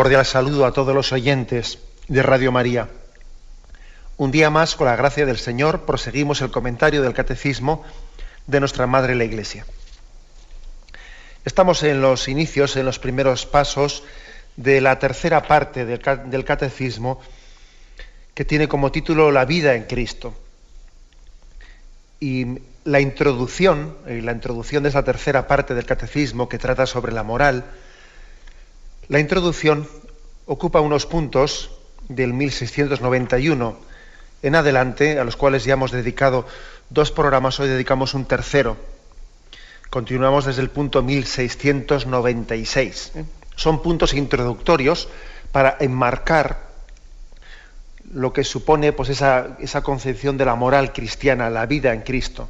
Cordial saludo a todos los oyentes de Radio María. Un día más, con la gracia del Señor, proseguimos el comentario del Catecismo de nuestra Madre la Iglesia. Estamos en los inicios, en los primeros pasos de la tercera parte del, Catecismo, que tiene como título La vida en Cristo. Y la introducción, la introducción de esa tercera parte del Catecismo que trata sobre la moral, la introducción ocupa unos puntos del 1691 en adelante, a los cuales ya hemos dedicado dos programas, hoy dedicamos un tercero. Continuamos desde el punto 1696. Son puntos introductorios para enmarcar lo que supone pues, esa, esa concepción de la moral cristiana, la vida en Cristo.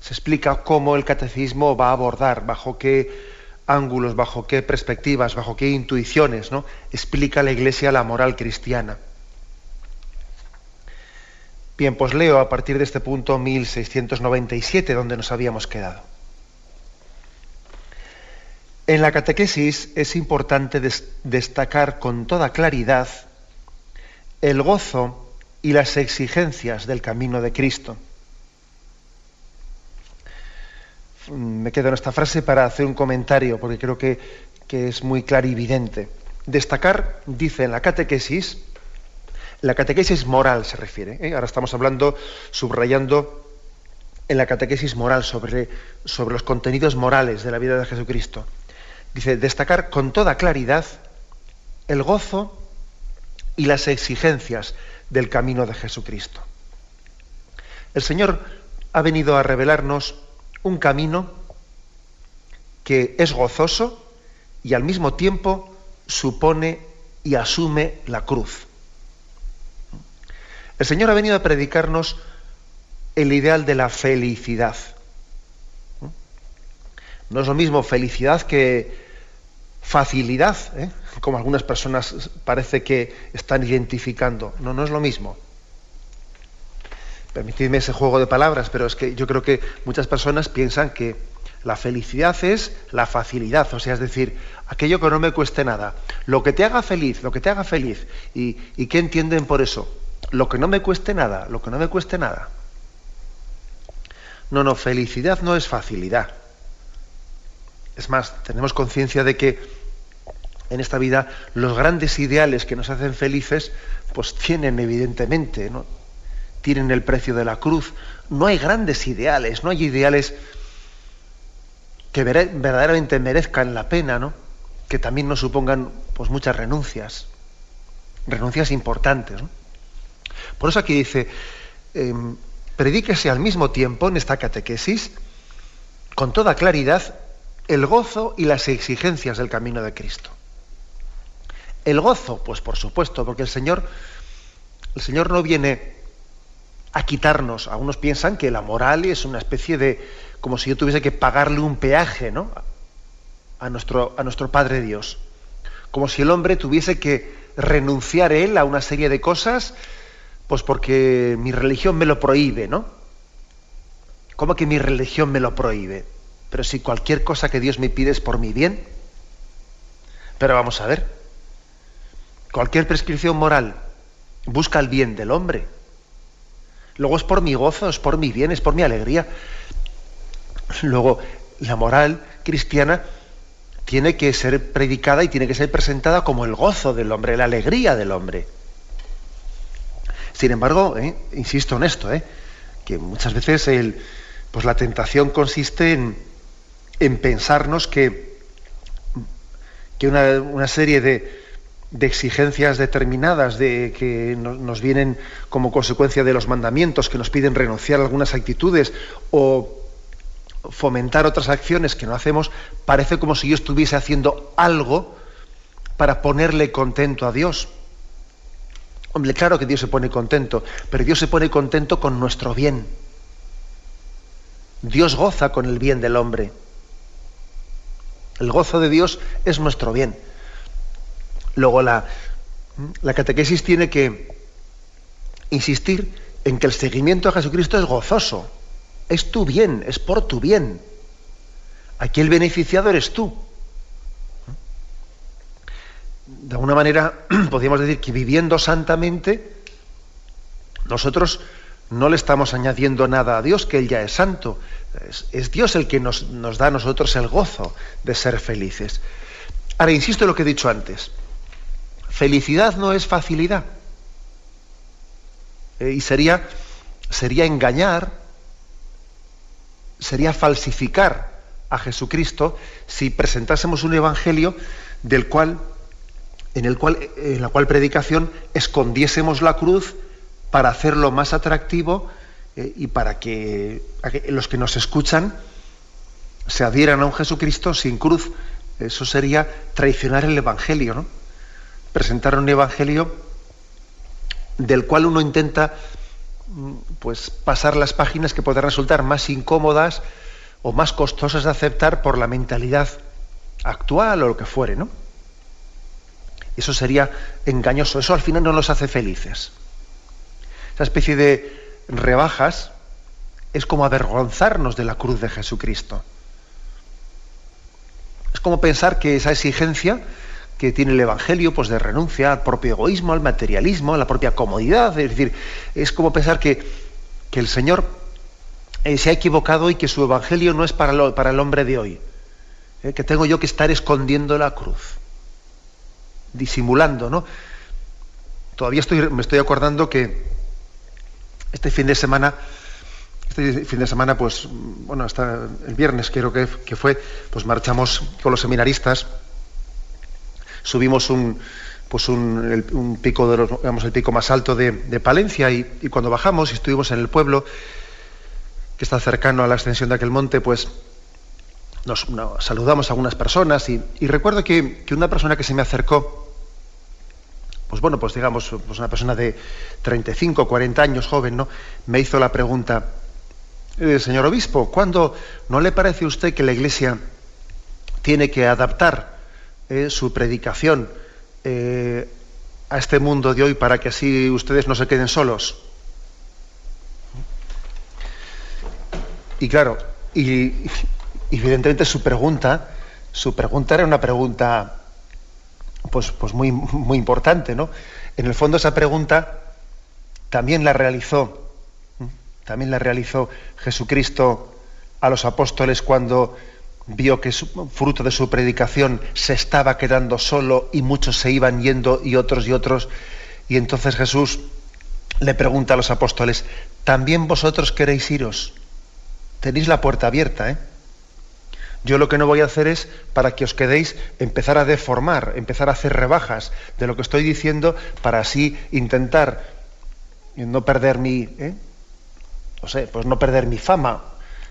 Se explica cómo el catecismo va a abordar, bajo qué ángulos, bajo qué perspectivas, bajo qué intuiciones, ¿no? explica la Iglesia la moral cristiana. Bien, pues leo a partir de este punto 1697, donde nos habíamos quedado. En la catequesis es importante destacar con toda claridad el gozo y las exigencias del camino de Cristo. Me quedo en esta frase para hacer un comentario, porque creo que, es muy clarividente. Destacar, dice en la catequesis, la catequesis moral se refiere. ¿eh? Ahora estamos hablando, subrayando en la catequesis moral sobre, sobre los contenidos morales de la vida de Jesucristo. Dice, destacar con toda claridad el gozo y las exigencias del camino de Jesucristo. El Señor ha venido a revelarnos un camino que es gozoso y al mismo tiempo supone y asume la cruz. El Señor ha venido a predicarnos el ideal de la felicidad. No es lo mismo felicidad que facilidad, ¿eh? como algunas personas parece que están identificando. No, no es lo mismo permitidme ese juego de palabras, pero es que yo creo que muchas personas piensan que la felicidad es la facilidad, o sea, es decir, aquello que no me cueste nada. Lo que te haga feliz, lo que te haga feliz. ¿Y, qué entienden por eso? Lo que no me cueste nada, lo que no me cueste nada. No, no, felicidad no es facilidad. Es más, tenemos conciencia de que en esta vida los grandes ideales que nos hacen felices, pues tienen evidentemente, ¿no? Tienen el precio de la cruz. No hay grandes ideales, no hay ideales que verdaderamente merezcan la pena, ¿no? que también nos supongan pues, muchas renuncias, renuncias importantes. Por eso aquí dice, em, predíquese al mismo tiempo en esta catequesis, con toda claridad, el gozo y las exigencias del camino de Cristo. El gozo, pues por supuesto, porque el Señor, el Señor no viene a quitarnos. Algunos piensan que la moral es una especie de, como si yo tuviese que pagarle un peaje, ¿no? A nuestro, a nuestro Padre Dios. Como si el hombre tuviese que renunciar él a una serie de cosas, pues porque mi religión me lo prohíbe, ¿no? ¿Cómo que mi religión me lo prohíbe? Pero si cualquier cosa que Dios me pide es por mi bien. Pero vamos a ver. Cualquier prescripción moral busca el bien del hombre. Luego es por mi gozo, es por mi bien, es por mi alegría. Luego, la moral cristiana tiene que ser predicada y tiene que ser presentada como el gozo del hombre, la alegría del hombre. Sin embargo, ¿eh? insisto en esto, ¿eh? que muchas veces pues la tentación consiste en, en pensarnos que, una, serie de, de exigencias determinadas de que nos vienen como consecuencia de los mandamientos que nos piden renunciar a algunas actitudes o fomentar otras acciones que no hacemos, parece como si yo estuviese haciendo algo para ponerle contento a Dios. Hombre, claro que Dios se pone contento, pero Dios se pone contento con nuestro bien. Dios goza con el bien del hombre. El gozo de Dios es nuestro bien. Luego la, catequesis tiene que insistir en que el seguimiento a Jesucristo es gozoso, es tu bien, es por tu bien. Aquí el beneficiado eres tú. De alguna manera podríamos decir que viviendo santamente, nosotros no le estamos añadiendo nada a Dios, que Él ya es santo. Es, Dios el que nos, nos, da a nosotros el gozo de ser felices. Ahora, insisto en lo que he dicho antes. Felicidad no es facilidad. Eh, y sería, sería engañar, sería falsificar a Jesucristo si presentásemos un evangelio del cual, en el cual, en la cual predicación escondiésemos la cruz para hacerlo más atractivo eh, y para que, que, los que nos escuchan se adhieran a un Jesucristo sin cruz. Eso sería traicionar el evangelio, ¿no? Presentar un evangelio del cual uno intenta mm, pues pasar las páginas que pueden resultar más incómodas o más costosas de aceptar por la mentalidad actual o lo que fuere, ¿no? Eso sería engañoso, eso al final no nos hace felices. Esa especie de rebajas es como avergonzarnos de la cruz de Jesucristo. Es como pensar que esa exigencia que tiene el Evangelio, pues de renuncia al propio egoísmo, al materialismo, a la propia comodidad. Es decir, es como pensar que, el Señor eh, se ha equivocado y que su Evangelio no es para, para el hombre de hoy. Eh, que tengo yo que estar escondiendo la cruz, disimulando, ¿no? Todavía estoy, me estoy acordando que este fin de semana, este fin de semana, pues, bueno, hasta el viernes creo que, que fue, pues marchamos con los seminaristas subimos un, pues un, pico de digamos, el pico más alto de, Palencia y, cuando bajamos y estuvimos en el pueblo que está cercano a la extensión de aquel monte, pues nos, saludamos a algunas personas y, recuerdo que, una persona que se me acercó, pues bueno, pues digamos, pues una persona de 35, 40 años, joven, ¿no? Me hizo la pregunta, eh, señor obispo, ¿cuándo no le parece a usted que la Iglesia tiene que adaptar eh, su predicación eh, a este mundo de hoy para que así ustedes no se queden solos. Y claro, y, evidentemente su pregunta, su pregunta era una pregunta pues, pues muy, muy importante, ¿no? En el fondo esa pregunta también la realizó, también la realizó Jesucristo a los apóstoles cuando vio que fruto de su predicación se estaba quedando solo y muchos se iban yendo y otros y otros. Y entonces Jesús le pregunta a los apóstoles, ¿también vosotros queréis iros? Tenéis la puerta abierta, ¿eh? Yo lo que no voy a hacer es, para que os quedéis, empezar a deformar, empezar a hacer rebajas de lo que estoy diciendo para así intentar no perder mi, ¿eh? no sé, pues no perder mi fama.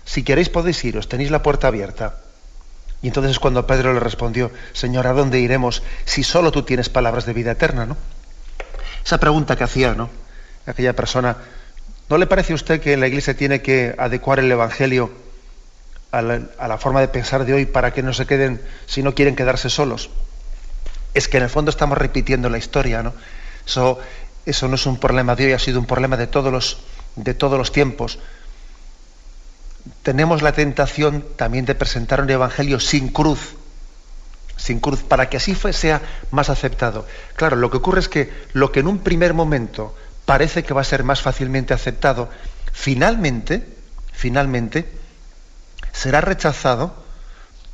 Si queréis podéis iros, tenéis la puerta abierta. Y entonces es cuando Pedro le respondió, Señor, ¿a dónde iremos si solo tú tienes palabras de vida eterna? ¿no? Esa pregunta que hacía ¿no? aquella persona, ¿no le parece a usted que la Iglesia tiene que adecuar el Evangelio a la, forma de pensar de hoy para que no se queden, si no quieren quedarse solos? Es que en el fondo estamos repitiendo la historia, ¿no? Eso, eso no es un problema de hoy, ha sido un problema de todos los, de todos los tiempos tenemos la tentación también de presentar un evangelio sin cruz, sin cruz, para que así sea más aceptado. Claro, lo que ocurre es que lo que en un primer momento parece que va a ser más fácilmente aceptado, finalmente, finalmente, será rechazado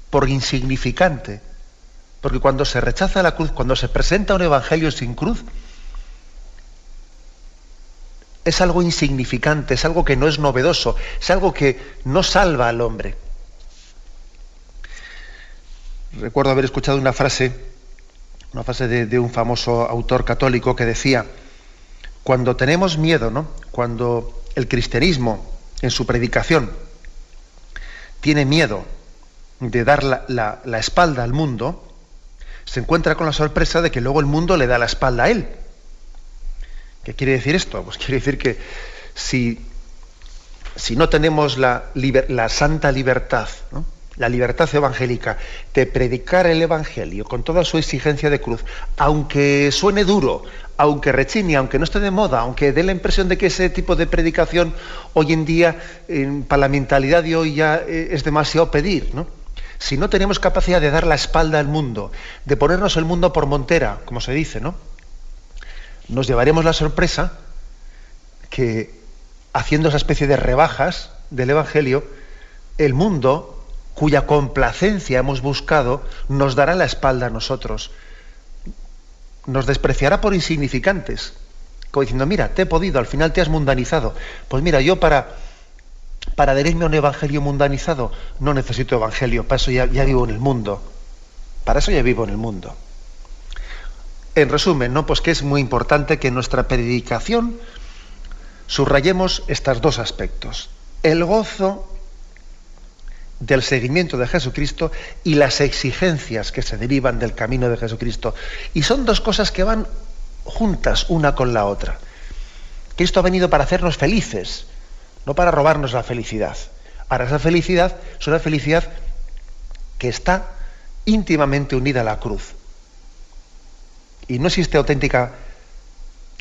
por insignificante. Porque cuando se rechaza la cruz, cuando se presenta un evangelio sin cruz, es algo insignificante, es algo que no es novedoso, es algo que no salva al hombre. Recuerdo haber escuchado una frase una frase de, un famoso autor católico que decía, cuando tenemos miedo, ¿no? cuando el cristianismo en su predicación tiene miedo de dar la, la, espalda al mundo, se encuentra con la sorpresa de que luego el mundo le da la espalda a él. ¿Qué quiere decir esto? Pues quiere decir que si, si no tenemos la, santa libertad, la libertad evangélica, de predicar el Evangelio con toda su exigencia de cruz, aunque suene duro, aunque rechine, aunque no esté de moda, aunque dé la impresión de que ese tipo de predicación hoy en día, para la mentalidad de hoy ya eh, es demasiado pedir, ¿no? Si no tenemos capacidad de dar la espalda al mundo, de ponernos el mundo por montera, como se dice, ¿no? Nos llevaremos la sorpresa que haciendo esa especie de rebajas del Evangelio, el mundo cuya complacencia hemos buscado, nos dará la espalda a nosotros. Nos despreciará por insignificantes. Como diciendo, mira, te he podido, al final te has mundanizado. Pues mira, yo para, para adherirme a un evangelio mundanizado no necesito evangelio, para eso ya, ya vivo en el mundo. Para eso ya vivo en el mundo. En resumen, ¿no? Pues que es muy importante que en nuestra predicación subrayemos estos dos aspectos. El gozo del seguimiento de Jesucristo y las exigencias que se derivan del camino de Jesucristo. Y son dos cosas que van juntas una con la otra. Cristo ha venido para hacernos felices, no para robarnos la felicidad. Ahora, esa felicidad es una felicidad que está íntimamente unida a la cruz. Y no existe auténtica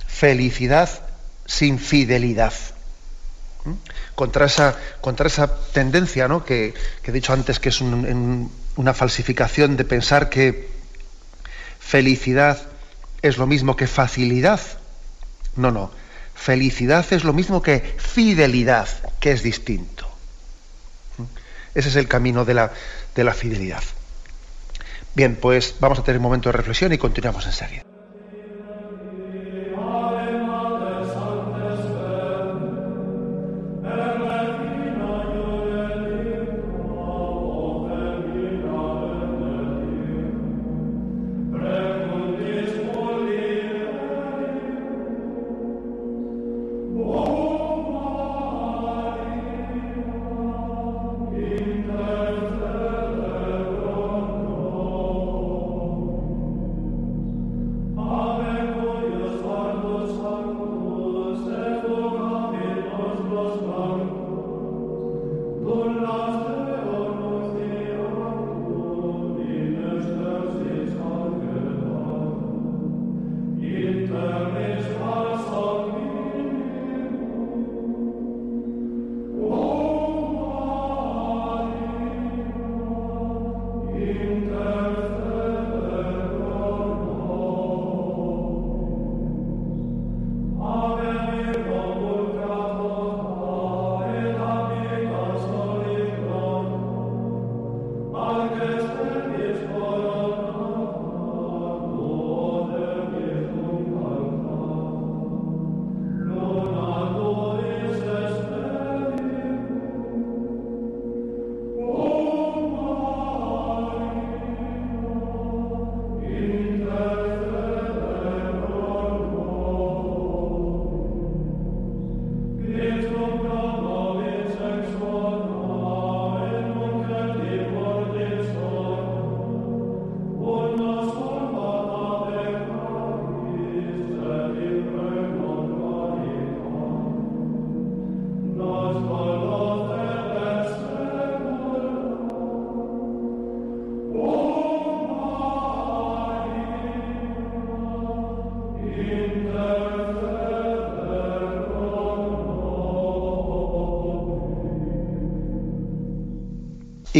felicidad sin fidelidad. ¿Mm? contra esa, contra esa tendencia ¿no? que, he dicho antes que es una falsificación de pensar que felicidad es lo mismo que facilidad. No, no. Felicidad es lo mismo que fidelidad, que es distinto. ¿Mm? Ese es el camino de la, de la fidelidad. Bien, pues vamos a tener un momento de reflexión y continuamos enseguida.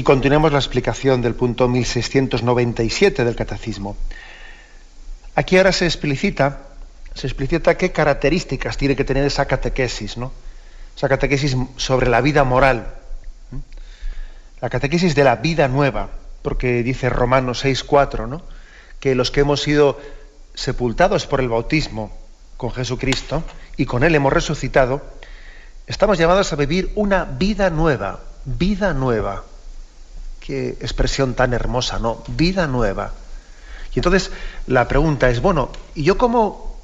Y continuemos la explicación del punto 1697 del Catecismo. Aquí ahora se explicita, se explicita qué características tiene que tener esa catequesis, ¿no? Esa catequesis sobre la vida moral. La catequesis de la vida nueva, porque dice Romanos 6.4, ¿no? Que los que hemos sido sepultados por el bautismo con Jesucristo y con Él hemos resucitado, estamos llamados a vivir una vida nueva, vida nueva. Expresión tan hermosa, ¿no? Vida nueva. Y entonces la pregunta es, bueno, ¿y yo cómo,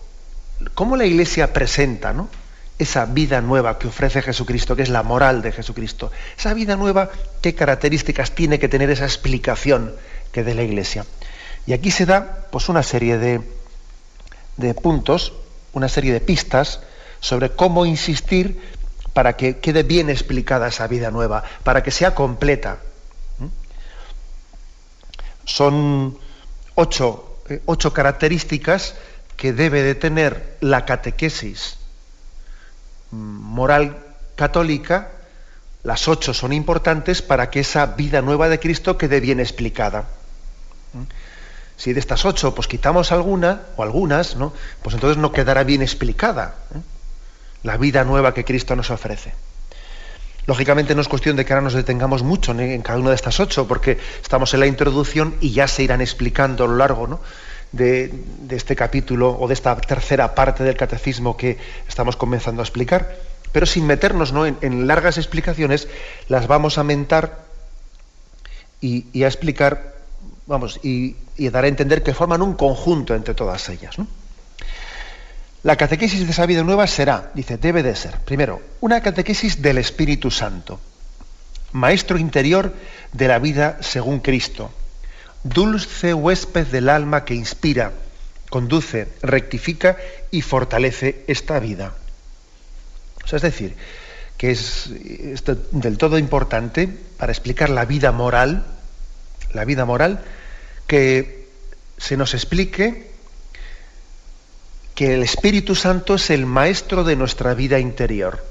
cómo la Iglesia presenta ¿no? esa vida nueva que ofrece Jesucristo, que es la moral de Jesucristo? Esa vida nueva, ¿qué características tiene que tener esa explicación que de la Iglesia? Y aquí se da pues, una serie de, de puntos, una serie de pistas sobre cómo insistir para que quede bien explicada esa vida nueva, para que sea completa. Son ocho, eh, ocho características que debe de tener la catequesis moral católica, las ocho son importantes para que esa vida nueva de Cristo quede bien explicada. ¿Mm? Si de estas ocho pues quitamos alguna o algunas, ¿no? pues entonces no quedará bien explicada ¿eh? la vida nueva que Cristo nos ofrece. Lógicamente no es cuestión de que ahora nos detengamos mucho en cada una de estas ocho, porque estamos en la introducción y ya se irán explicando a lo largo de, este capítulo o de esta tercera parte del catecismo que estamos comenzando a explicar. Pero sin meternos en, largas explicaciones, las vamos a mentar y, a explicar, vamos, y, y, dar a entender que forman un conjunto entre todas ellas. La catequesis de esa vida nueva será, dice, debe de ser, primero, una catequesis del Espíritu Santo, maestro interior de la vida según Cristo, dulce huésped del alma que inspira, conduce, rectifica y fortalece esta vida. O sea, es decir, que es, del todo importante para explicar la vida moral, la vida moral, que se nos explique que el Espíritu Santo es el maestro de nuestra vida interior,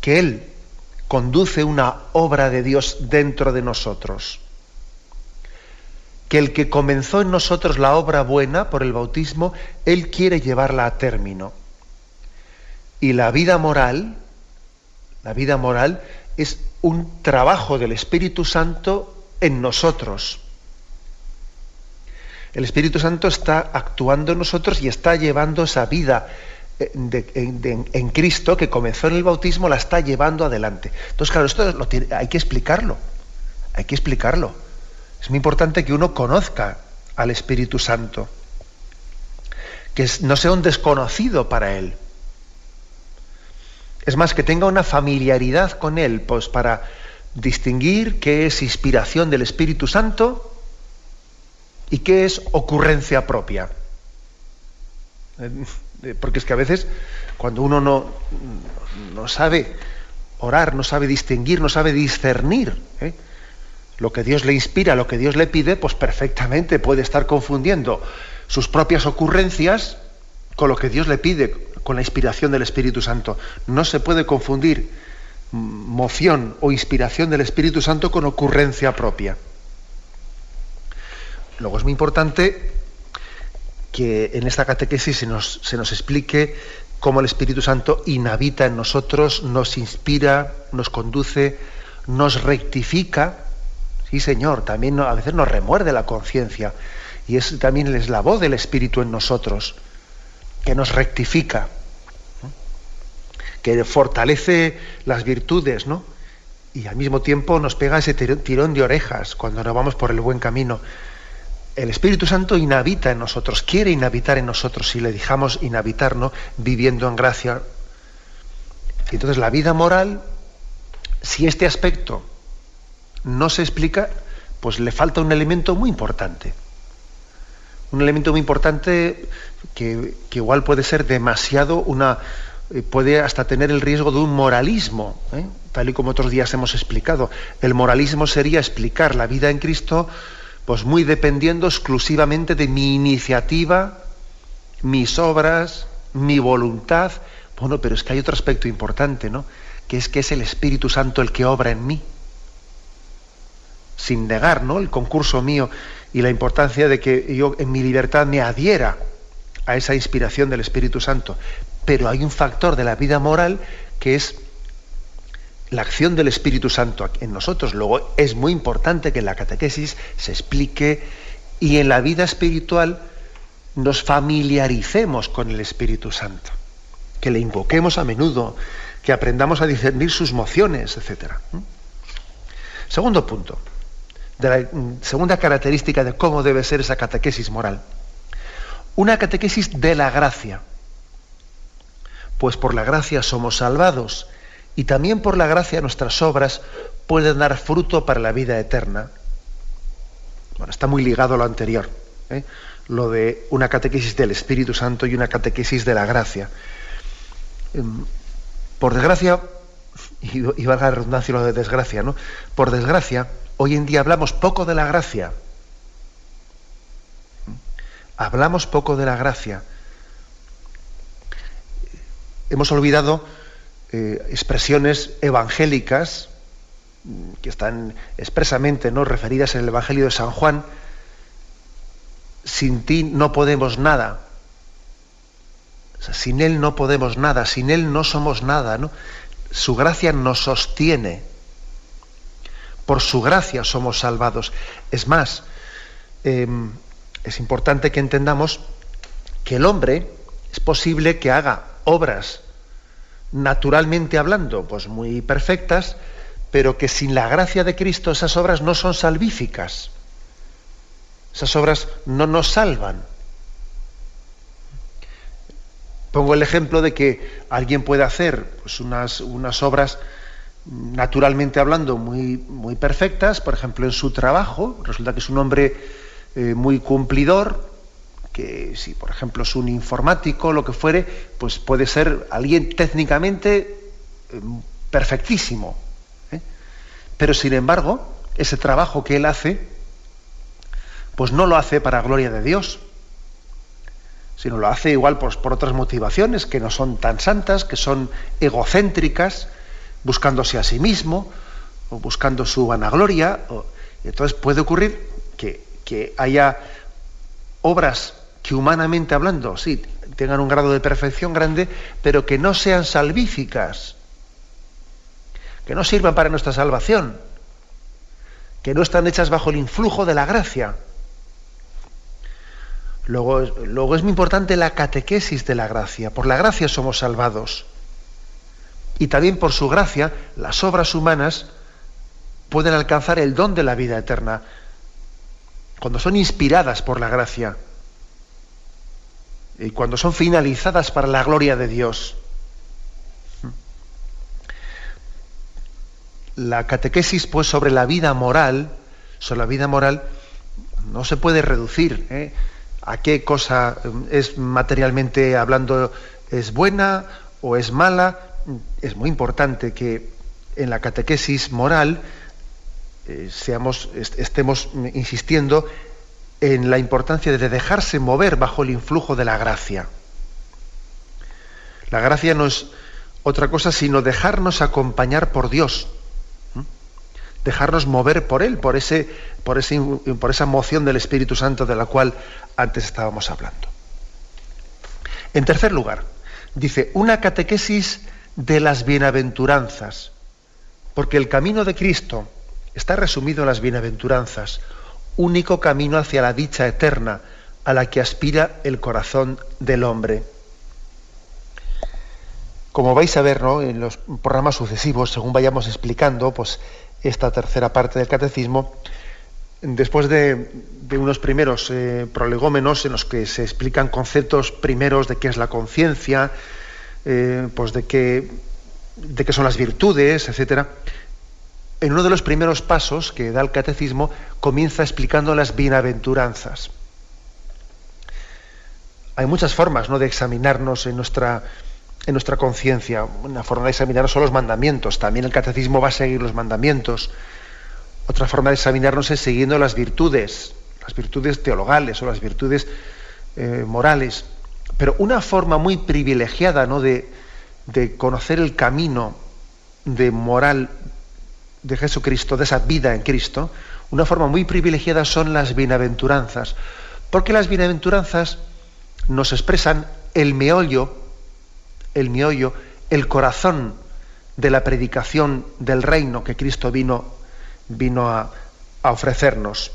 que Él conduce una obra de Dios dentro de nosotros, que el que comenzó en nosotros la obra buena por el bautismo, Él quiere llevarla a término. Y la vida moral, la vida moral es un trabajo del Espíritu Santo en nosotros el Espíritu Santo está actuando en nosotros y está llevando esa vida eh, en, Cristo que comenzó en el bautismo, la está llevando adelante. Entonces, claro, esto hay que explicarlo. Hay que explicarlo. Es muy importante que uno conozca al Espíritu Santo, que no sea un desconocido para él. Es más, que tenga una familiaridad con él, pues para distinguir qué es inspiración del Espíritu Santo ¿Y qué es ocurrencia propia? Eh, porque es que a veces cuando uno no, no sabe orar, no sabe distinguir, no sabe discernir ¿eh? lo que Dios le inspira, lo que Dios le pide, pues perfectamente puede estar confundiendo sus propias ocurrencias con lo que Dios le pide, con la inspiración del Espíritu Santo. No se puede confundir moción o inspiración del Espíritu Santo con ocurrencia propia. Luego es muy importante que en esta catequesis se nos, explique cómo el Espíritu Santo inhabita en nosotros, nos inspira, nos conduce, nos rectifica. Sí, Señor, también a veces nos remuerde la conciencia. Y es también es la voz del Espíritu en nosotros, que nos rectifica, que fortalece las virtudes, ¿no? Y al mismo tiempo nos pega ese tirón de orejas cuando nos vamos por el buen camino el Espíritu Santo inhabita en nosotros, quiere inhabitar en nosotros si le dejamos inhabitarnos viviendo en gracia. Entonces la vida moral, si este aspecto no se explica, pues le falta un elemento muy importante. Un elemento muy importante que, igual puede ser demasiado una. Eh, puede hasta tener el riesgo de un moralismo, ¿eh? tal y como otros días hemos explicado. El moralismo sería explicar la vida en Cristo pues muy dependiendo exclusivamente de mi iniciativa, mis obras, mi voluntad. Bueno, pero es que hay otro aspecto importante, ¿no? Que es que es el Espíritu Santo el que obra en mí. Sin negar, ¿no? El concurso mío y la importancia de que yo en mi libertad me adhiera a esa inspiración del Espíritu Santo. Pero hay un factor de la vida moral que es la acción del Espíritu Santo en nosotros. Luego es muy importante que en la catequesis se explique y en la vida espiritual nos familiaricemos con el Espíritu Santo, que le invoquemos a menudo, que aprendamos a discernir sus mociones, etc. Segundo punto. de la segunda característica de cómo debe ser esa catequesis moral. Una catequesis de la gracia. Pues por la gracia somos salvados y también por la gracia nuestras obras pueden dar fruto para la vida eterna. Bueno, está muy ligado a lo anterior, ¿eh? lo de una catequesis del Espíritu Santo y una catequesis de la gracia. Em, por desgracia, y, valga la redundancia lo de desgracia, ¿no? Por desgracia, hoy en día hablamos poco de la gracia. Hablamos poco de la gracia. Hemos olvidado eh, expresiones evangélicas que están expresamente ¿no? referidas en el Evangelio de San Juan, sin ti no podemos nada. sin Él no podemos nada, sin Él no somos nada. Su gracia nos sostiene. Por su gracia somos salvados. Es más, em, es importante que entendamos que el hombre es posible que haga obras naturalmente hablando, pues muy perfectas, pero que sin la gracia de Cristo esas obras no son salvíficas. Esas obras no nos salvan. Pongo el ejemplo de que alguien puede hacer pues, unas, unas, obras naturalmente hablando muy, muy perfectas, por ejemplo en su trabajo, resulta que es un hombre eh, muy cumplidor, que si por ejemplo es un informático, lo que fuere, pues puede ser alguien técnicamente eh, perfectísimo. ¿eh? Pero sin embargo, ese trabajo que él hace, pues no lo hace para gloria de Dios sino lo hace igual pues, por otras motivaciones que no son tan santas, que son egocéntricas, buscándose a sí mismo, o buscando su vanagloria. entonces puede ocurrir que, que, haya obras que humanamente hablando, sí, tengan un grado de perfección grande, pero que no sean salvíficas, que no sirvan para nuestra salvación, que no están hechas bajo el influjo de la gracia. Luego, es muy importante la catequesis de la gracia. Por la gracia somos salvados. Y también por su gracia las obras humanas pueden alcanzar el don de la vida eterna. Cuando son inspiradas por la gracia. Y cuando son finalizadas para la gloria de Dios. La catequesis, pues, sobre la vida moral, sobre la vida moral, no se puede reducir. ¿eh? a qué cosa mm, es materialmente hablando es buena o es mala. Es muy importante que en la catequesis moral eh, seamos, estemos insistiendo en la importancia de dejarse mover bajo el influjo de la gracia. La gracia no es otra cosa sino dejarnos acompañar por Dios dejarnos mover por Él, por, ese, por, ese, por esa moción del Espíritu Santo de la cual antes estábamos hablando. En tercer lugar, dice, una catequesis de las bienaventuranzas, porque el camino de Cristo está resumido en las bienaventuranzas, único camino hacia la dicha eterna a la que aspira el corazón del hombre. Como vais a ver en los programas sucesivos, según vayamos explicando, pues esta tercera parte del catecismo, después de, unos primeros eh, prolegómenos en los que se explican conceptos primeros de qué es la conciencia, eh, pues de qué, de qué son las virtudes, etcétera, en uno de los primeros pasos que da el catecismo comienza explicando las bienaventuranzas. Hay muchas formas ¿no? de examinarnos en nuestra en nuestra conciencia. Una forma de examinarnos son los mandamientos. También el catecismo va a seguir los mandamientos. Otra forma de examinarnos es siguiendo las virtudes, las virtudes teologales o las virtudes eh, morales. Pero una forma muy privilegiada ¿no? de, de conocer el camino de moral de Jesucristo, de esa vida en Cristo, una forma muy privilegiada son las bienaventuranzas. Porque las bienaventuranzas nos expresan el meollo el miollo, el corazón de la predicación del reino que Cristo vino, vino a, ofrecernos.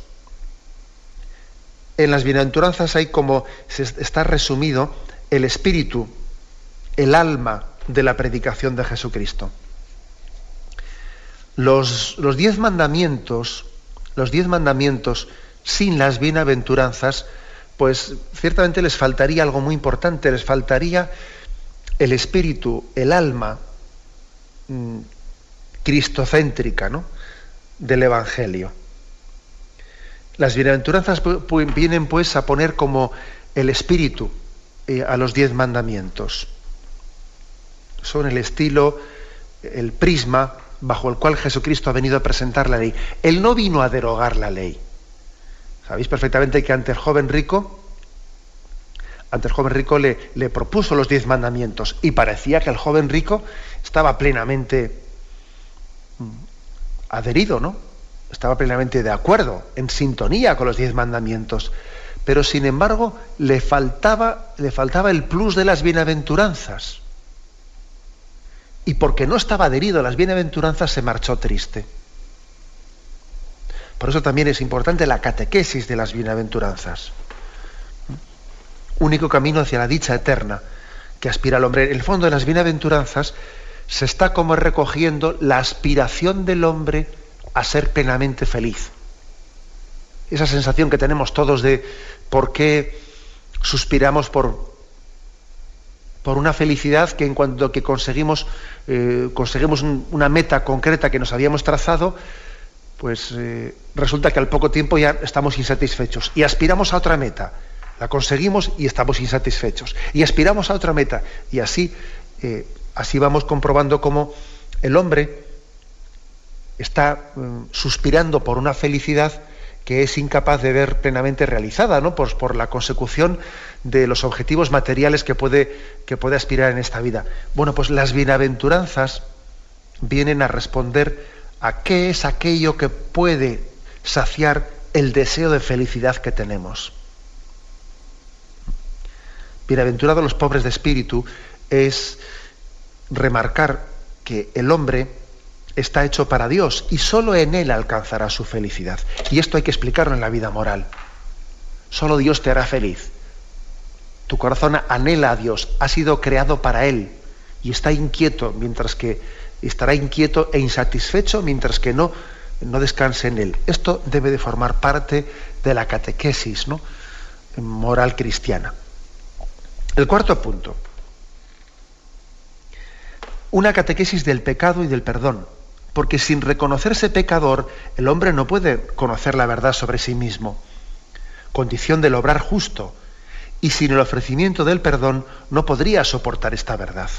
En las bienaventuranzas hay como se está resumido el espíritu, el alma de la predicación de Jesucristo. Los, diez mandamientos los diez mandamientos sin las bienaventuranzas, pues ciertamente les faltaría algo muy importante, les faltaría el espíritu, el alma mm, cristocéntrica ¿no? del Evangelio. Las bienaventuranzas vienen pues a poner como el espíritu eh, a los diez mandamientos. Son el estilo, el prisma bajo el cual Jesucristo ha venido a presentar la ley. Él no vino a derogar la ley. Sabéis perfectamente que ante el joven rico, ante el joven rico le, le propuso los diez mandamientos y parecía que el joven rico estaba plenamente mm, adherido, ¿no? Estaba plenamente de acuerdo, en sintonía con los diez mandamientos. Pero sin embargo, le faltaba, le faltaba el plus de las bienaventuranzas. Y porque no estaba adherido a las bienaventuranzas, se marchó triste. Por eso también es importante la catequesis de las bienaventuranzas. Único camino hacia la dicha eterna que aspira el hombre. El fondo de las bienaventuranzas se está como recogiendo la aspiración del hombre a ser plenamente feliz. Esa sensación que tenemos todos de por qué suspiramos por, por una felicidad que en cuanto que conseguimos, eh, conseguimos una meta concreta que nos habíamos trazado, pues eh, resulta que al poco tiempo ya estamos insatisfechos y aspiramos a otra meta. La conseguimos y estamos insatisfechos. Y aspiramos a otra meta. Y así, eh, así vamos comprobando cómo el hombre está suspirando por una felicidad que es incapaz de ver plenamente realizada, ¿no? Por, por, la consecución de los objetivos materiales que puede, que puede aspirar en esta vida. Bueno, pues las bienaventuranzas vienen a responder a qué es aquello que puede saciar el deseo de felicidad que tenemos. Bienaventurados los pobres de espíritu es remarcar que el hombre está hecho para Dios y solo en Él alcanzará su felicidad. Y esto hay que explicarlo en la vida moral. Solo Dios te hará feliz. Tu corazón anhela a Dios, ha sido creado para Él y está inquieto, mientras que estará inquieto e insatisfecho mientras que no, no descanse en Él. Esto debe de formar parte de la catequesis ¿no? moral cristiana. El cuarto punto. Una catequesis del pecado y del perdón porque sin reconocerse pecador, el hombre no puede conocer la verdad sobre sí mismo, condición del obrar justo, y sin el ofrecimiento del perdón no podría soportar esta verdad.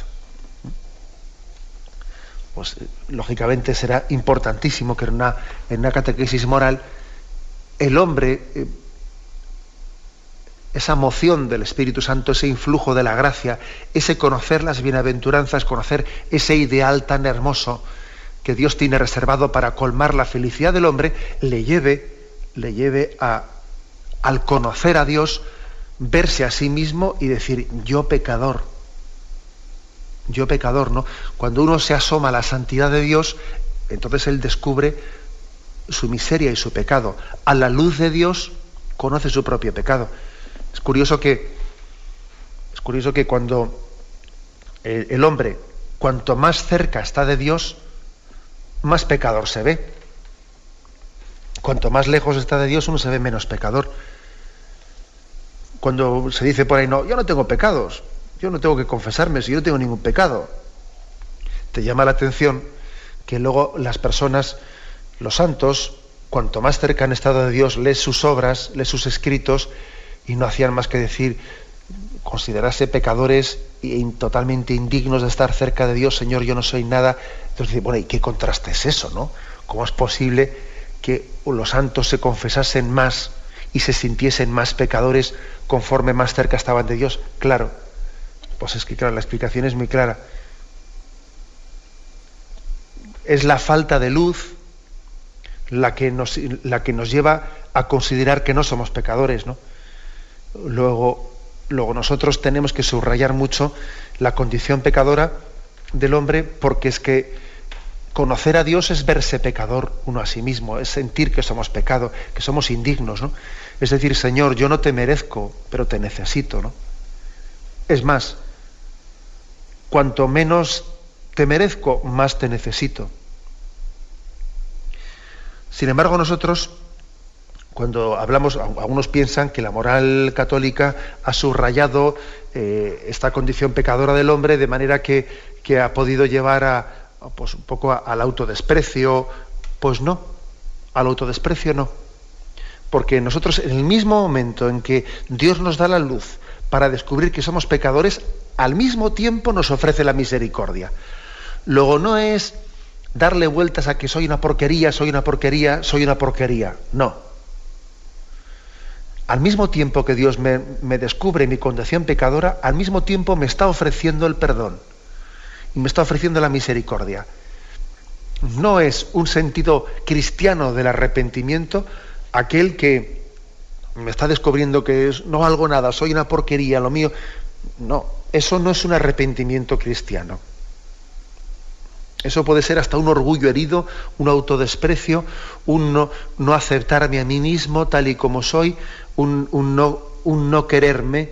Pues lógicamente será importantísimo que en una, en una catequesis moral el hombre, eh, esa moción del Espíritu Santo, ese influjo de la gracia, ese conocer las bienaventuranzas, conocer ese ideal tan hermoso, que Dios tiene reservado para colmar la felicidad del hombre, le lleve, le lleve a, al conocer a Dios, verse a sí mismo y decir, yo pecador, yo pecador, ¿no? Cuando uno se asoma a la santidad de Dios, entonces él descubre su miseria y su pecado. A la luz de Dios conoce su propio pecado. Es curioso que, es curioso que cuando el hombre, cuanto más cerca está de Dios, más pecador se ve. Cuanto más lejos está de Dios, uno se ve menos pecador. Cuando se dice por ahí, no, yo no tengo pecados, yo no tengo que confesarme si yo no tengo ningún pecado. Te llama la atención que luego las personas, los santos, cuanto más cerca han estado de Dios, leen sus obras, leen sus escritos, y no hacían más que decir, considerarse pecadores y totalmente indignos de estar cerca de Dios, Señor, yo no soy nada. Entonces, bueno, ¿y qué contraste es eso, no? ¿Cómo es posible que los santos se confesasen más y se sintiesen más pecadores conforme más cerca estaban de Dios? Claro, pues es que claro, la explicación es muy clara. Es la falta de luz la que nos, la que nos lleva a considerar que no somos pecadores, ¿no? Luego, Luego nosotros tenemos que subrayar mucho la condición pecadora del hombre porque es que conocer a Dios es verse pecador uno a sí mismo, es sentir que somos pecado, que somos indignos, ¿no? Es decir, Señor, yo no te merezco, pero te necesito, ¿no? Es más, cuanto menos te merezco, más te necesito. Sin embargo, nosotros cuando hablamos, algunos piensan que la moral católica ha subrayado eh, esta condición pecadora del hombre de manera que, que ha podido llevar a, pues, un poco al autodesprecio. Pues no, al autodesprecio no. Porque nosotros en el mismo momento en que Dios nos da la luz para descubrir que somos pecadores, al mismo tiempo nos ofrece la misericordia. Luego no es darle vueltas a que soy una porquería, soy una porquería, soy una porquería. No al mismo tiempo que Dios me, descubre mi condición pecadora, al mismo tiempo me está ofreciendo el perdón y me está ofreciendo la misericordia. No es un sentido cristiano del arrepentimiento aquel que me está descubriendo que es, no hago nada, soy una porquería, lo mío. No, eso no es un arrepentimiento cristiano. Eso puede ser hasta un orgullo herido, un autodesprecio, un no aceptarme a mí mismo tal y como soy, un, no, quererme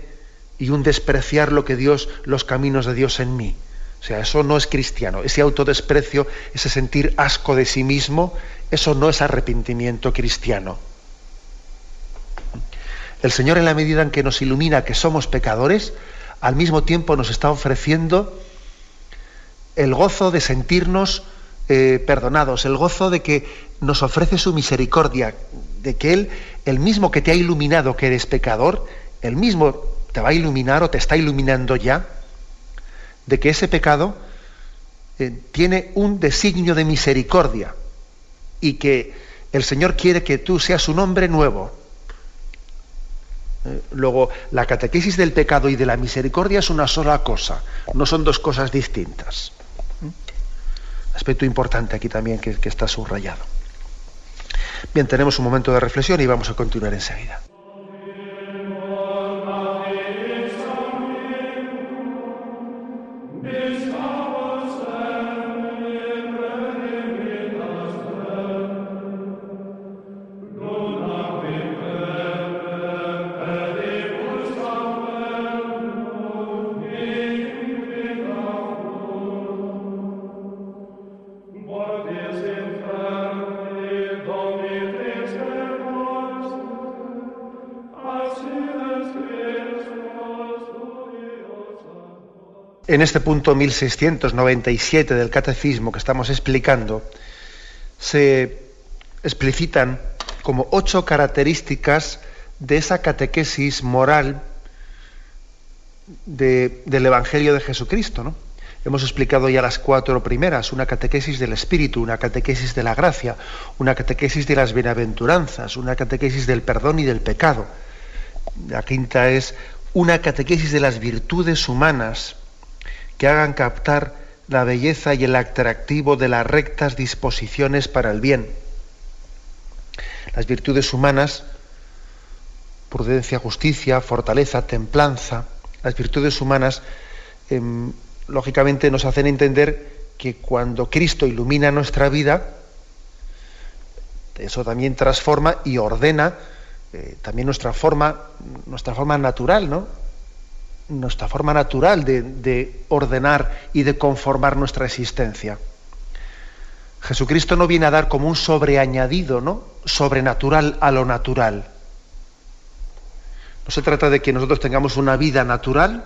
y un despreciar lo que Dios, los caminos de Dios en mí. O sea, eso no es cristiano. Ese autodesprecio, ese sentir asco de sí mismo, eso no es arrepentimiento cristiano. El Señor en la medida en que nos ilumina que somos pecadores, al mismo tiempo nos está ofreciendo el gozo de sentirnos eh, perdonados, el gozo de que nos ofrece su misericordia, de que Él, el mismo que te ha iluminado que eres pecador, el mismo te va a iluminar o te está iluminando ya, de que ese pecado eh, tiene un designio de misericordia y que el Señor quiere que tú seas un hombre nuevo. Eh, luego, la catequesis del pecado y de la misericordia es una sola cosa, no son dos cosas distintas aspecto importante aquí también que está subrayado. Bien, tenemos un momento de reflexión y vamos a continuar enseguida. En este punto 1697 del catecismo que estamos explicando, se explicitan como ocho características de esa catequesis moral del Evangelio de Jesucristo. Hemos explicado ya las cuatro primeras, una catequesis del Espíritu, una catequesis de la gracia, una catequesis de las bienaventuranzas, una catequesis del perdón y del pecado. La quinta es una catequesis de las virtudes humanas, que hagan captar la belleza y el atractivo de las rectas disposiciones para el bien. Las virtudes humanas, prudencia, justicia, fortaleza, templanza, las virtudes humanas, em, lógicamente nos hacen entender que cuando Cristo ilumina nuestra vida, eso también transforma y ordena eh, también nuestra forma, nuestra forma natural, ¿no? Nuestra forma natural de, ordenar y de conformar nuestra existencia. Jesucristo no viene a dar como un sobreañadido, ¿no? Sobrenatural a lo natural. No se trata de que nosotros tengamos una vida natural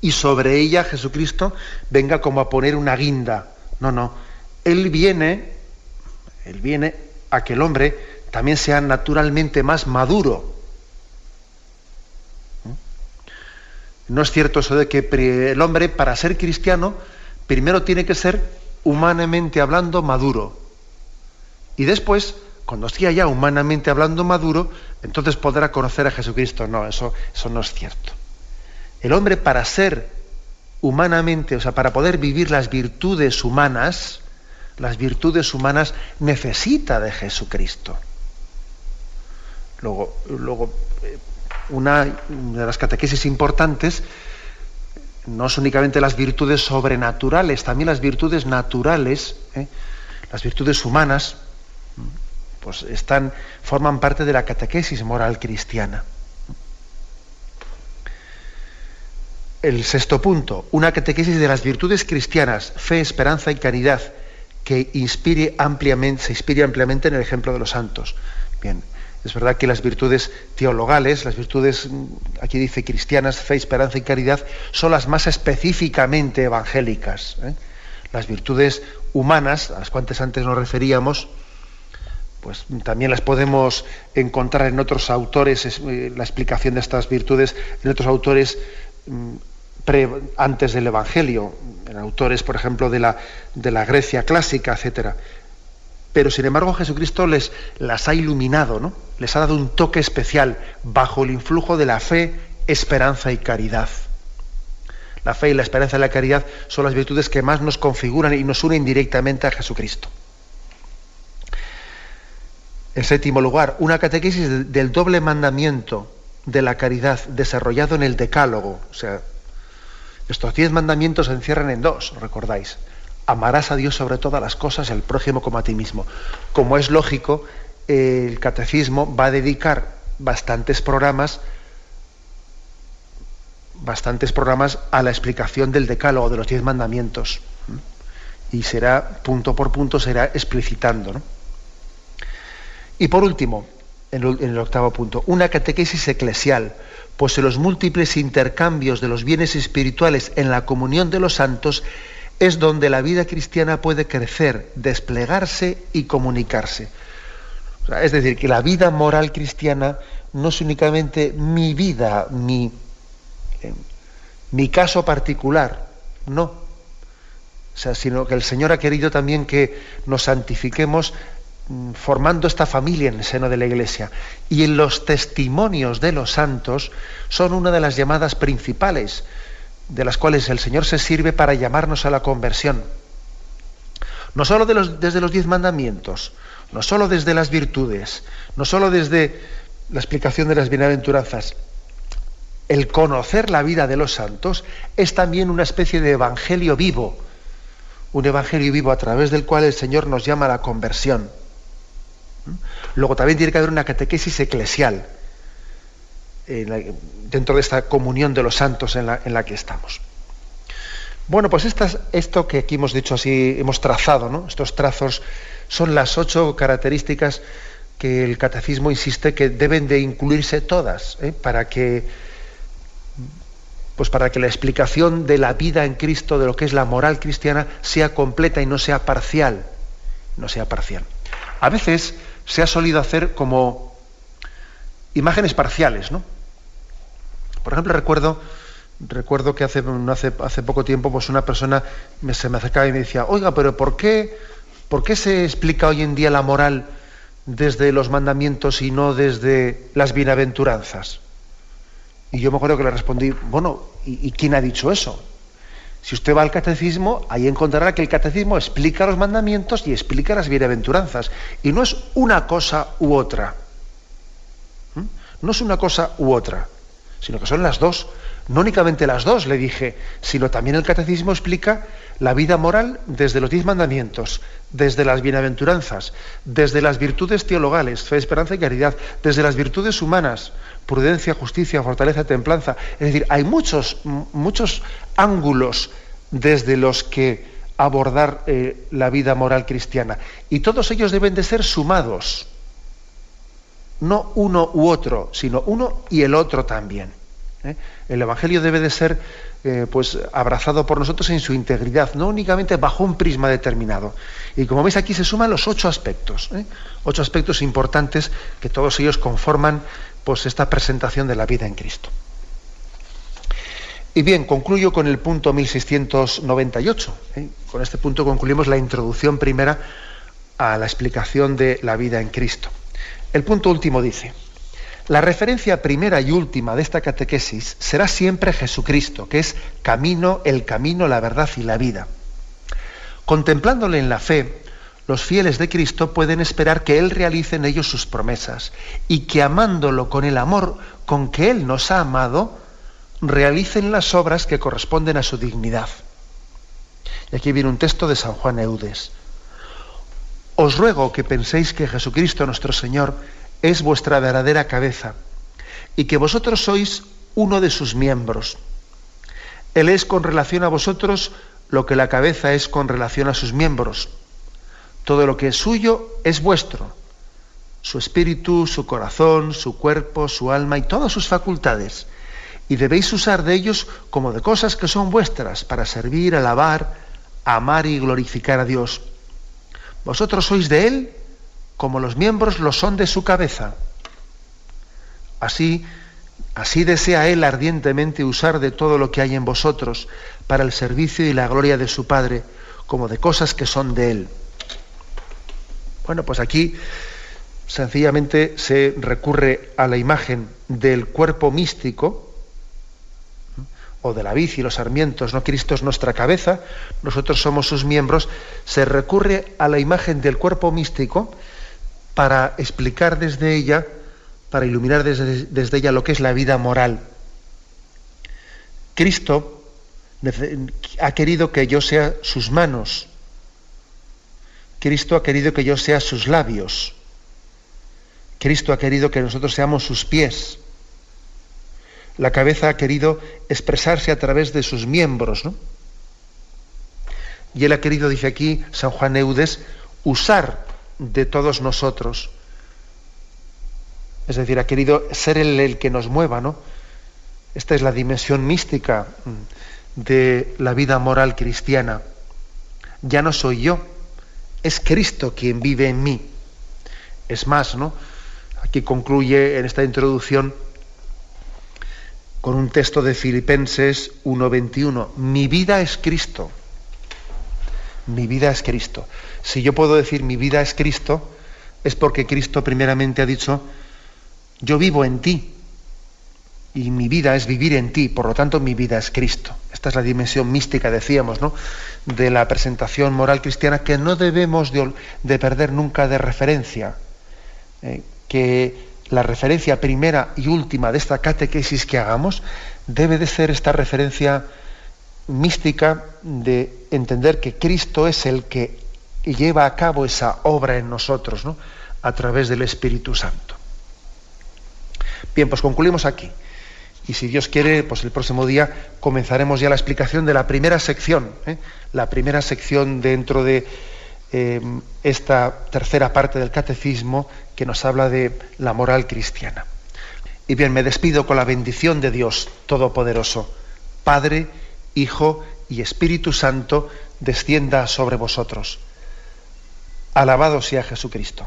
y sobre ella Jesucristo venga como a poner una guinda. No, no. Él viene, él viene a que el hombre también sea naturalmente más maduro No es cierto eso de que el hombre, para ser cristiano, primero tiene que ser humanamente hablando maduro. Y después, cuando esté ya humanamente hablando maduro, entonces podrá conocer a Jesucristo. No, eso, eso no es cierto. El hombre para ser humanamente, o sea, para poder vivir las virtudes humanas, las virtudes humanas necesita de Jesucristo. Luego, luego una de las catequesis importantes no son únicamente las virtudes sobrenaturales, también las virtudes naturales, ¿eh? las virtudes humanas, pues están, forman parte de la catequesis moral cristiana. El sexto punto, una catequesis de las virtudes cristianas, fe, esperanza y caridad, que inspire ampliamente, se inspire ampliamente en el ejemplo de los santos. Bien, Es verdad que las virtudes teologales, las virtudes, aquí dice cristianas, fe, esperanza y caridad, son las más específicamente evangélicas. ¿eh? Las virtudes humanas, a las cuantas antes nos referíamos, pues también las podemos encontrar en otros autores, eh, la explicación de estas virtudes, en otros autores mm, antes del Evangelio, en autores, por ejemplo, de la, de la Grecia clásica, etcétera pero sin embargo Jesucristo les las ha iluminado, ¿no? Les ha dado un toque especial bajo el influjo de la fe, esperanza y caridad. La fe y la esperanza y la caridad son las virtudes que más nos configuran y nos unen directamente a Jesucristo. En séptimo lugar, una catequesis del doble mandamiento de la caridad desarrollado en el decálogo. O sea, estos diez mandamientos se encierran en dos, recordáis amarás a Dios sobre todas las cosas al prójimo como a ti mismo. Como es lógico, el catecismo va a dedicar bastantes programas bastantes programas a la explicación del decálogo de los diez mandamientos y será punto por punto será explicitando y por último en el octavo punto una catequesis eclesial pues en los múltiples intercambios de los bienes espirituales en la comunión de los santos es donde la vida cristiana puede crecer, desplegarse y comunicarse. es decir, que la vida moral cristiana no es únicamente mi vida, mi, eh, mi caso particular, no. O sea, sino que el Señor ha querido también que nos santifiquemos mm, formando esta familia en el seno de la Iglesia. Y en los testimonios de los santos son una de las llamadas principales de las cuales el Señor se sirve para llamarnos a la conversión. No solo desde los diez mandamientos, no solo desde las virtudes, no solo desde la explicación de las bienaventuranzas. El conocer la vida de los santos es también una especie de evangelio vivo, un evangelio vivo a través del cual el Señor nos llama a la conversión. Luego también tiene que haber una catequesis eclesial dentro de esta comunión de los santos en la, que estamos. Bueno, pues esto que aquí hemos dicho así, hemos trazado, ¿no? Estos trazos son las ocho características que el catecismo insiste que deben de incluirse todas, ¿eh? para que pues para que la explicación de la vida en Cristo, de lo que es la moral cristiana, sea completa y no sea parcial. No sea parcial. A veces se ha solido hacer como imágenes parciales, ¿no? Por ejemplo, recuerdo, recuerdo que hace, hace, poco tiempo pues una persona se me acercaba y me decía, oiga, pero ¿por qué, ¿por qué se explica hoy en día la moral desde los mandamientos y no desde las bienaventuranzas? Y yo me acuerdo que le respondí, bueno, ¿y, ¿y, quién ha dicho eso? Si usted va al catecismo, ahí encontrará que el catecismo explica los mandamientos y explica las bienaventuranzas. Y no es una cosa u otra. No es una cosa u otra sino que son las dos. No únicamente las dos, le dije, sino también el catecismo explica la vida moral desde los diez mandamientos, desde las bienaventuranzas, desde las virtudes teologales, fe, esperanza y caridad, desde las virtudes humanas, prudencia, justicia, fortaleza, templanza. Es decir, hay muchos, muchos ángulos desde los que abordar eh, la vida moral cristiana. Y todos ellos deben de ser sumados no uno u otro, sino uno y el otro también. ¿eh? El Evangelio debe de ser eh, pues, abrazado por nosotros en su integridad, no únicamente bajo un prisma determinado. Y como veis aquí se suman los ocho aspectos, ¿eh? ocho aspectos importantes que todos ellos conforman pues, esta presentación de la vida en Cristo. Y bien, concluyo con el punto 1698. Con este punto concluimos la introducción primera a la explicación de la vida en Cristo. El punto último dice, la referencia primera y última de esta catequesis será siempre Jesucristo, que es camino, el camino, la verdad y la vida. Contemplándole en la fe, los fieles de Cristo pueden esperar que Él realice en ellos sus promesas y que amándolo con el amor con que Él nos ha amado, realicen las obras que corresponden a su dignidad. Y aquí viene un texto de San Juan Eudes os ruego que penséis que Jesucristo nuestro Señor es vuestra verdadera cabeza y que vosotros sois uno de sus miembros. Él es con relación a vosotros lo que la cabeza es con relación a sus miembros. Todo lo que es suyo es vuestro. su espíritu, su corazón, su cuerpo, su alma y todas sus facultades, y debéis usar de ellos como de cosas que son vuestras, para servir, alabar, amar y glorificar a Dios. Vosotros sois de Él como los miembros lo son de su cabeza. Así, así desea Él ardientemente usar de todo lo que hay en vosotros para el servicio y la gloria de su Padre, como de cosas que son de Él. Bueno, pues aquí sencillamente se recurre a la imagen del cuerpo místico, o de la vid y los sarmientos, no Cristo es nuestra cabeza, nosotros somos sus miembros, se recurre a la imagen del cuerpo místico para explicar desde ella, para iluminar desde, desde ella lo que es la vida moral. Cristo ha querido que yo sea sus manos, Cristo ha querido que yo sea sus labios, Cristo ha querido que nosotros seamos sus pies. La cabeza ha querido expresarse a través de sus miembros, ¿no? Y él ha querido, dice aquí San Juan Eudes, usar de todos nosotros. Es decir, ha querido ser él el que nos mueva, ¿no? Esta es la dimensión mística mm, de la vida moral cristiana. Ya no soy yo, es Cristo quien vive en mí. Es más, ¿no? Aquí concluye en esta introducción con un texto de Filipenses 1:21. Mi vida es Cristo. Mi vida es Cristo. Si yo puedo decir mi vida es Cristo, es porque Cristo primeramente ha dicho, yo vivo en ti y mi vida es vivir en ti, por lo tanto mi vida es Cristo. Esta es la dimensión mística, decíamos, ¿no? de la presentación moral cristiana que no debemos de, perder nunca de referencia. Eh, que la referencia primera y última de esta catequesis que hagamos debe de ser esta referencia mística de entender que Cristo es el que lleva a cabo esa obra en nosotros, ¿no? a través del Espíritu Santo. Bien, pues concluimos aquí. Y si Dios quiere, pues el próximo día comenzaremos ya la explicación de la primera sección, ¿eh? la primera sección dentro de eh, esta tercera parte del catecismo que nos habla de la moral cristiana. Y bien, me despido con la bendición de Dios Todopoderoso, Padre, Hijo y Espíritu Santo, descienda sobre vosotros. Alabado sea Jesucristo.